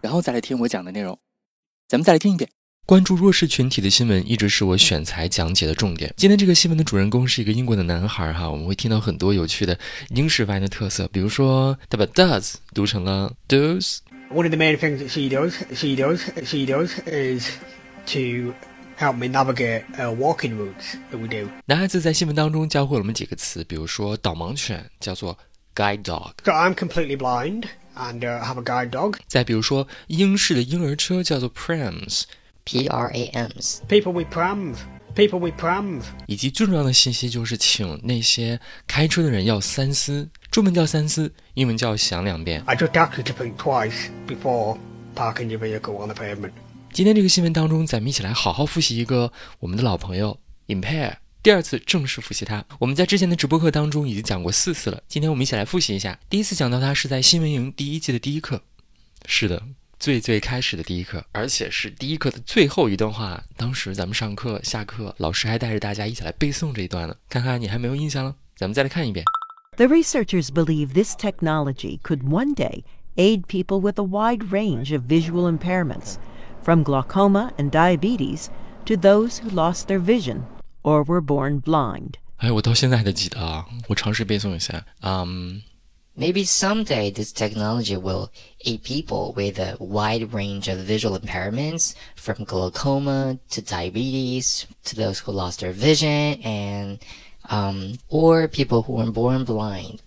然后再来听我讲的内容，咱们再来听一遍。关注弱势群体的新闻一直是我选材讲解的重点。今天这个新闻的主人公是一个英国的男孩哈，我们会听到很多有趣的英式发音的特色，比如说他把 does 读成了 does。One of the main things that she does, she does, she does is to help me navigate uh, walking routes that we do. 男孩子在新闻当中教会了我们几个词，比如说导盲犬叫做 guide dog。So I'm completely blind and uh, have a guide dog. 再比如说，英式的婴儿车叫做 prams，P R A M's。People with prams. People with prams. 以及最重要的信息就是，请那些开车的人要三思，中文叫三思，英文叫想两遍。I just ask you to think twice before parking your vehicle on the pavement. 今天这个新闻当中，咱们一起来好好复习一个我们的老朋友 impair。第二次正式复习它，我们在之前的直播课当中已经讲过四次了。今天我们一起来复习一下。第一次讲到它是在新闻营第一季的第一课，是的，最最开始的第一课，而且是第一课的最后一段话。当时咱们上课下课，老师还带着大家一起来背诵这一段呢。看看你还没有印象了，咱们再来看一遍。 The researchers believe this technology could one day aid people with a wide range of visual impairments, from glaucoma and diabetes to those who lost their vision or were born blind. 哎，我到现在还记得啊，我尝试背诵一下。嗯、 Maybe someday this technology will aid people with a wide range of visual impairments, from glaucoma to diabetes to those who lost their vision and um, or people who were born blind.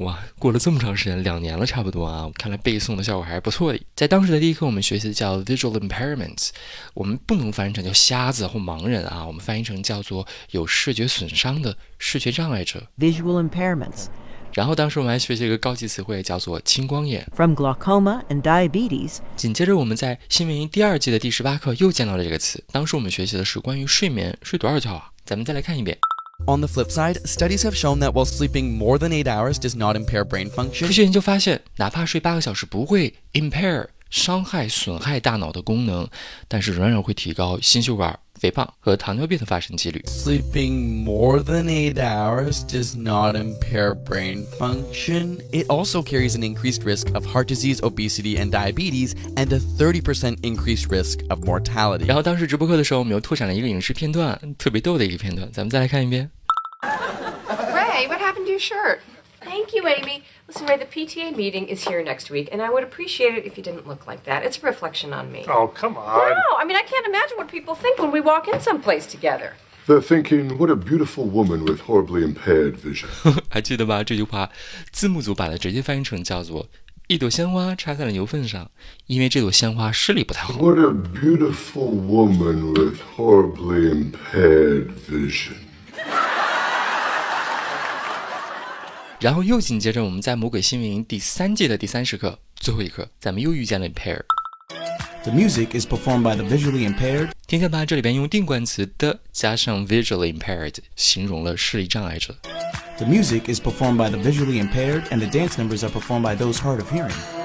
哇，过了这么长时间，两年了差不多啊！看来背诵的效果还是不错的。在当时的第一课，我们学习的叫 visual impairments，我们不能翻译成叫瞎子或盲人啊，我们翻译成叫做有视觉损伤的视觉障碍者。Visual impairments, 然后当时我们还学习一个高级词汇，叫做青光眼。from glaucoma and diabetes 紧接着我们在新闻营第二季的第十八课又见到了这个词，当时我们学习的是关于睡眠，睡多少觉啊？咱们再来看一遍。On the flip side, studies have shown that while sleeping more than eight hours does not impair brain 科 function, 学研究发现，哪怕睡八个小时不会 impair 伤害、损害大脑的功能，但是仍然会提高心血管、肥胖和糖尿病的发生几率。 sleeping more than eight hours does not impair brain function. It also carries an increased risk of heart disease, obesity, and diabetes, and a 30% increased risk of mortality. 然后当时直播课的时候，我们又拓展了一个影视片段，特别逗的一个片段，咱们再来看一遍。 Ray, what happened to your shirt? Thank you, Amy. Listen, Ray, the PTA meeting is here next week, and I would appreciate it if you didn't look like that. It's a reflection on me. Oh, come on. No, I mean, I can't imagine what people think when we walk in someplace together. They're thinking, what a beautiful woman with horribly impaired vision. 还记得吧？这句话字幕组把它直接翻译成叫做“一朵鲜花插在了牛粪上”，因为这朵鲜花视力不太好。 What a beautiful woman with horribly impaired vision. 然后又紧接着，我们在《魔鬼新闻营》第三季的第三十课最后一课，咱们又遇见了 impair。 The music is performed by the visually impaired 听见吧？这里边用定冠词的加上 visually impaired，形容了视力障碍者。 The music is performed by the visually impaired, and the dance numbers are performed by those hard of hearing.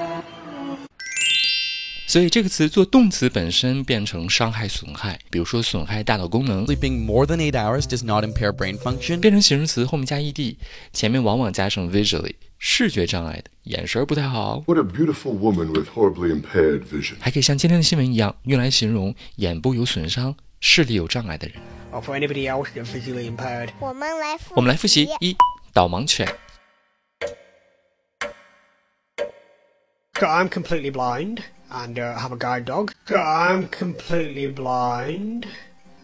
所以这个词做动词本身变成伤害、损害，比如说损害大脑功能；Sleeping more than eight hours does not impair brain function. 变成形容词后面加 ed，前面往往加上 visually，视觉障碍的，眼神儿不太好。What a beautiful woman with horribly impaired vision. 还可以像今天的新闻一样，用来形容眼部有损伤、视力有障碍的人。Or for anybody else that's visually impaired. 我们来复我们来复习：一、导盲犬；I'm completely blind and uh, have a guide dog. So I'm completely blind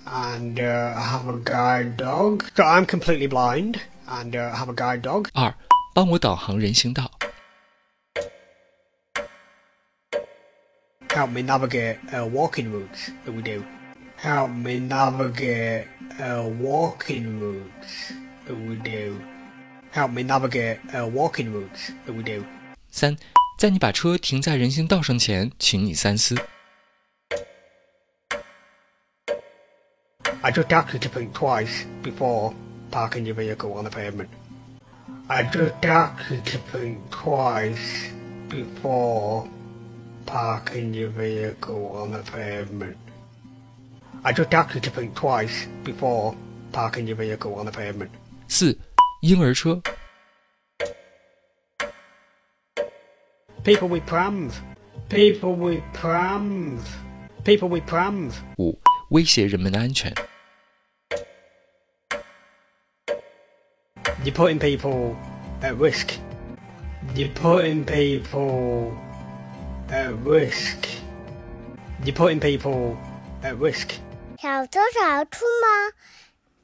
and uh, have a guide dog. So I'm completely blind and uh, have a guide dog. 二、帮我导航人行道； Help me navigate uh, walking routes that we do. Help me navigate uh, walking routes that we do. Help me navigate uh, walking routes that we do. 三、 在你把车停在人行道上前，请你三思。 I just ask you to think twice before parking your vehicle on the pavement. I just ask you to think twice before parking your vehicle on the pavement. I just ask you to think twice before parking your vehicle on the pavement. 四，婴儿车。 People with prams. People with prams. People with prams. 五，威胁人们的安全。 You're putting people at risk. You're putting people at risk. You're putting people at risk. 少多少出吗？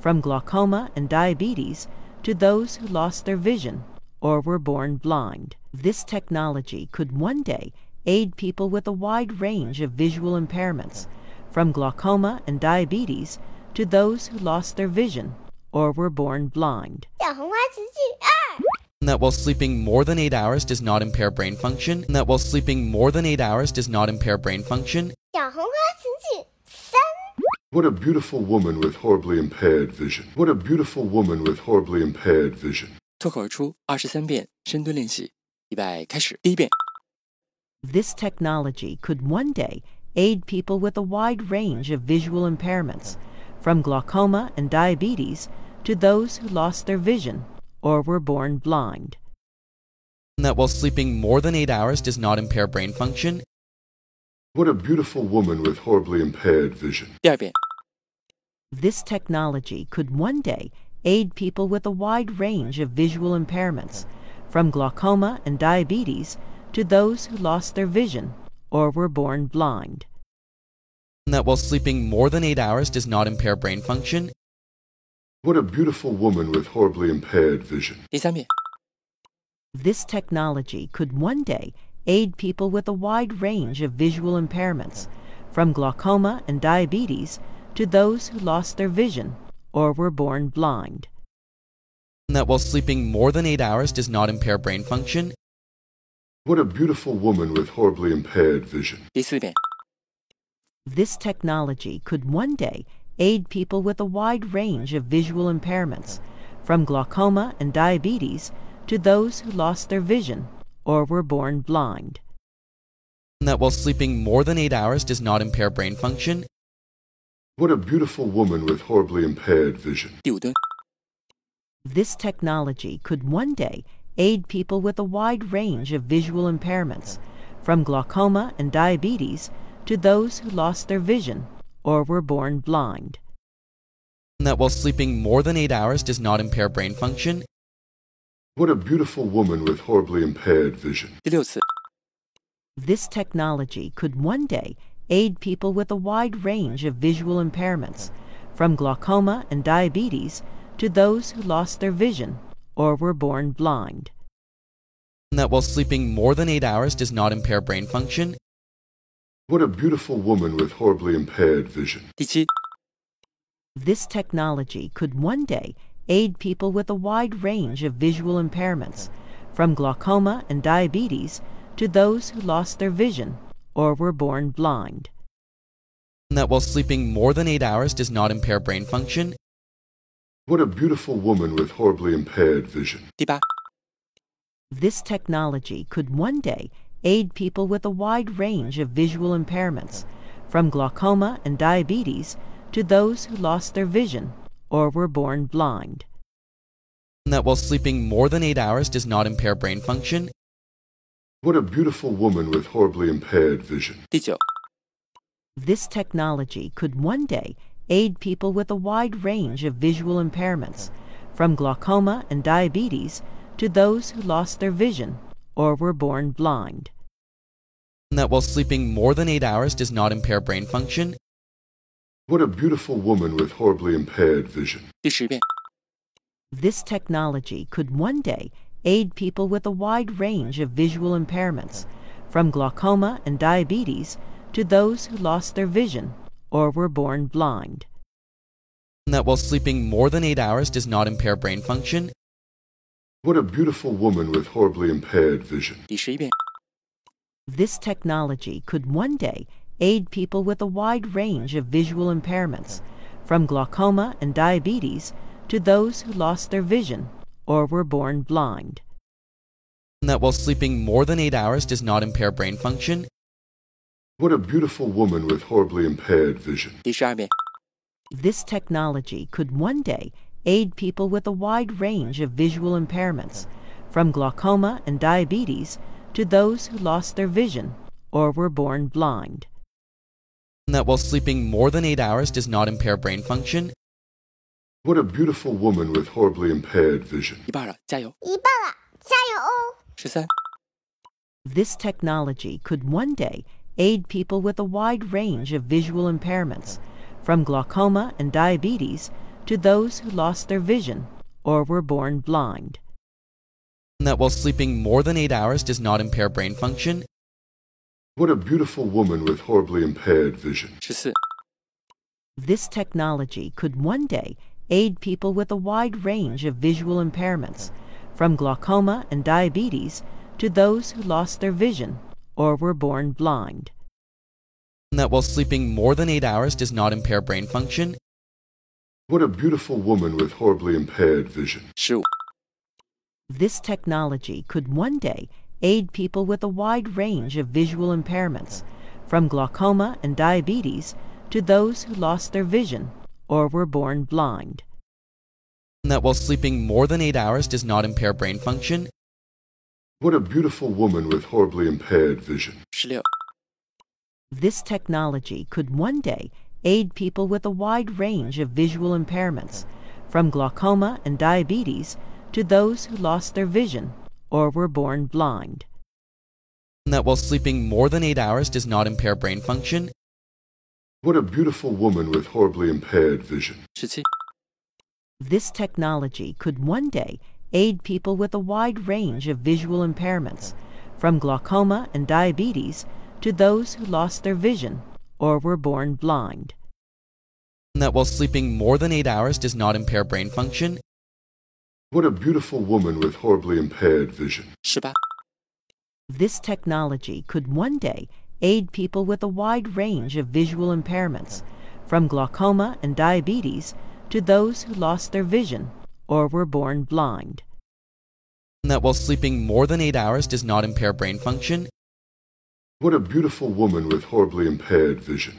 from glaucoma and diabetes to those who lost their vision or were born blind. This technology could one day aid people with a wide range of visual impairments, from glaucoma and diabetes to those who lost their vision or were born blind. That while sleeping more than 8 hours does not impair brain function. That while sleeping more than 8 hours does not impair brain function. 小红花词句三， What a beautiful woman with horribly impaired vision. What a beautiful woman with horribly impaired vision. 脱口而出二十三遍深蹲练习，预备开始。第一遍， This technology could one day aid people with a wide range of visual impairments, from glaucoma and diabetes to those who lost their vision or were born blind. That while sleeping more than eight hours does not impair brain function. What a beautiful woman with horribly impaired vision. 第二遍， This technology could one day aid people with a wide range of visual impairments, from glaucoma and diabetes to those who lost their vision or were born blind. That while sleeping more than eight hours does not impair brain function. What a beautiful woman with horribly impaired vision. 第三遍， This technology could one day aid people with a wide range of visual impairments, from glaucoma and diabetes to those who lost their vision or were born blind. That while sleeping more than eight hours does not impair brain function. What a beautiful woman with horribly impaired vision. This technology could one day aid people with a wide range of visual impairments, from glaucoma and diabetes to those who lost their vision or were born blind. That while sleeping more than eight hours does not impair brain function. What a beautiful woman with horribly impaired vision. This technology could one day aid people with a wide range of visual impairments, from glaucoma and diabetes to those who lost their vision or were born blind. That while sleeping more than eight hours does not impair brain function. What a beautiful woman with horribly impaired vision. 第六次， This technology could one day aid people with a wide range of visual impairments, from glaucoma and diabetes to those who lost their vision or were born blind. That while sleeping more than eight hours does not impair brain function. What a beautiful woman with horribly impaired vision. 第七， This technology could one day aid people with a wide range of visual impairments, from glaucoma and diabetes to those who lost their vision or were born blind. That while sleeping more than eight hours does not impair brain function. What a beautiful woman with horribly impaired vision. This technology could one day aid people with a wide range of visual impairments, from glaucoma and diabetes to those who lost their vision or were born blind. That while sleeping more than eight hours does not impair brain function. What a beautiful woman with horribly impaired vision. This technology could one day aid people with a wide range of visual impairments, from glaucoma and diabetes to those who lost their vision or were born blind. that while sleeping more than eight hours does not impair brain function. What a beautiful woman with horribly impaired vision. 第十遍， This technology could one day aid people with a wide range of visual impairments, from glaucoma and diabetes to those who lost their vision or were born blind. that while sleeping more than eight hours does not impair brain function. What a beautiful woman with horribly impaired vision. 第十一遍， This technology could one day aid people with a wide range of visual impairments, from glaucoma and diabetes to those who lost their vision or were born blind. That while sleeping more than eight hours does not impair brain function. What a beautiful woman with horribly impaired vision. This technology could one day aid people with a wide range of visual impairments, from glaucoma and diabetes to those who lost their vision or were born blind that while sleeping more than eight hours does not impair brain function. What a beautiful woman with horribly impaired vision. 一半了，加油！一半了，加油哦！十三、 This technology could one day aid people with a wide range of visual impairments, from glaucoma and diabetes to those who lost their vision or were born blind. that while sleeping more than eight hours does not impair brain function. what a beautiful woman with horribly impaired vision. This technology could one day aid people with a wide range of visual impairments, from glaucoma and diabetes to those who lost their vision or were born blind. That while sleeping more than eight hours does not impair brain function. What a beautiful woman with horribly impaired vision. This technology could one day aid people with a wide range of visual impairments, from glaucoma and diabetes to those who lost their vision or were born blind. that while sleeping more than eight hours does not impair brain function. What a beautiful woman with horribly impaired vision. 十六、This technology could one day aid people with a wide range of visual impairments, from glaucoma and diabetes to those who lost their vision or were born blind. that while sleeping more than eight hours does not impair brain function. What a beautiful woman with horribly impaired vision. 十七、This technology could one day aid people with a wide range of visual impairments, from glaucoma and diabetes to those who lost their vision or were born blind. that while sleeping more than eight hours does not impair brain function. What a beautiful woman with horribly impaired vision. This technology could one day aid people with a wide range of visual impairments, from glaucoma and diabetes to those who lost their vision or were born blind. That while sleeping more than eight hours does not impair brain function. What a beautiful woman with horribly impaired vision.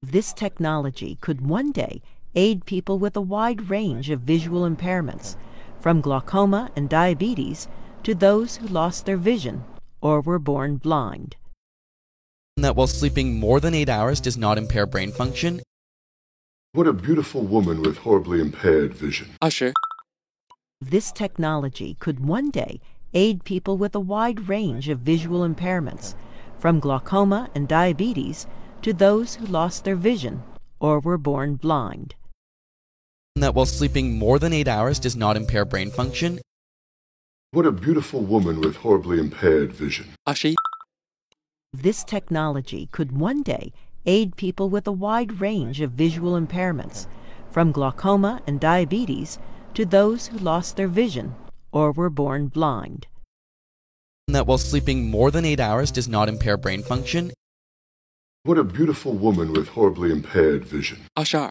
This technology could one day aid people with a wide range of visual impairments, from glaucoma and diabetes to those who lost their vision or were born blind. that while sleeping more than eight hours does not impair brain function. What a beautiful woman with horribly impaired vision. Usher. This technology could one day aid people with a wide range of visual impairments, from glaucoma and diabetes to those who lost their vision or were born blind that while sleeping more than eight hours does not impair brain function. What a beautiful woman with horribly impaired vision. Ashi. This technology could one day aid people with a wide range of visual impairments, from glaucoma and diabetes to those who lost their vision or were born blind. That while sleeping more than eight hours does not impair brain function. What a beautiful woman with horribly impaired vision. Ashar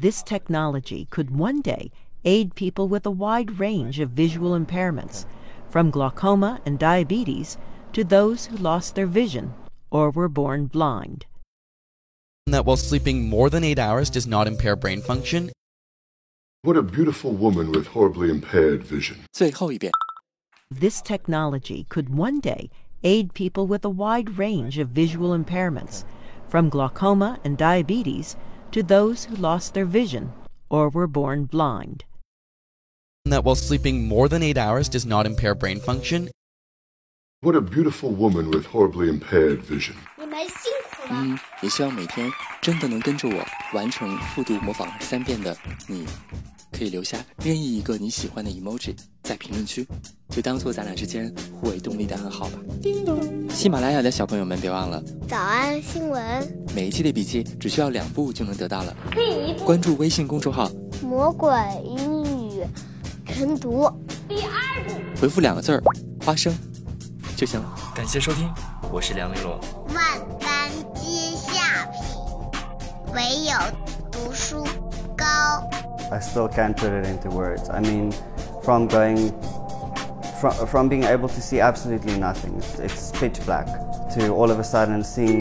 this technology could one day aid people with a wide range of visual impairments, from glaucoma and diabetes to those who lost their vision or were born blind. That while sleeping more than eight hours does not impair brain function. What a beautiful woman with horribly impaired vision. This technology could one day aid people with a wide range of visual impairments, from glaucoma and diabetes to those who lost their vision or were born blind. that while sleeping more than eight hours does not impair brain function. What a beautiful woman with horribly impaired vision. 你们辛苦了。嗯，也希望每天真的能跟着我完成复读模仿三遍的你， 可以留下任意一个你喜欢的 emoji 在评论区，就当做咱俩之间互为动力的暗号吧。叮咚喜马拉雅的小朋友们，别忘了早安新闻，每一期的笔记只需要两步就能得到了。可以关注微信公众号，魔鬼英语晨读。第二步回复两个字儿“花生”就行了。感谢收听，我是梁丽罗。万般皆下品，唯有读书高。I still can't put it into words. I mean, from going from, from being able to see absolutely nothing, it's pitch black, to all of a sudden seeing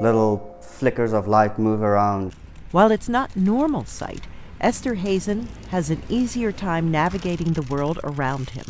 little flickers of light move around. While it's not normal sight, Esterhuizen has an easier time navigating the world around him.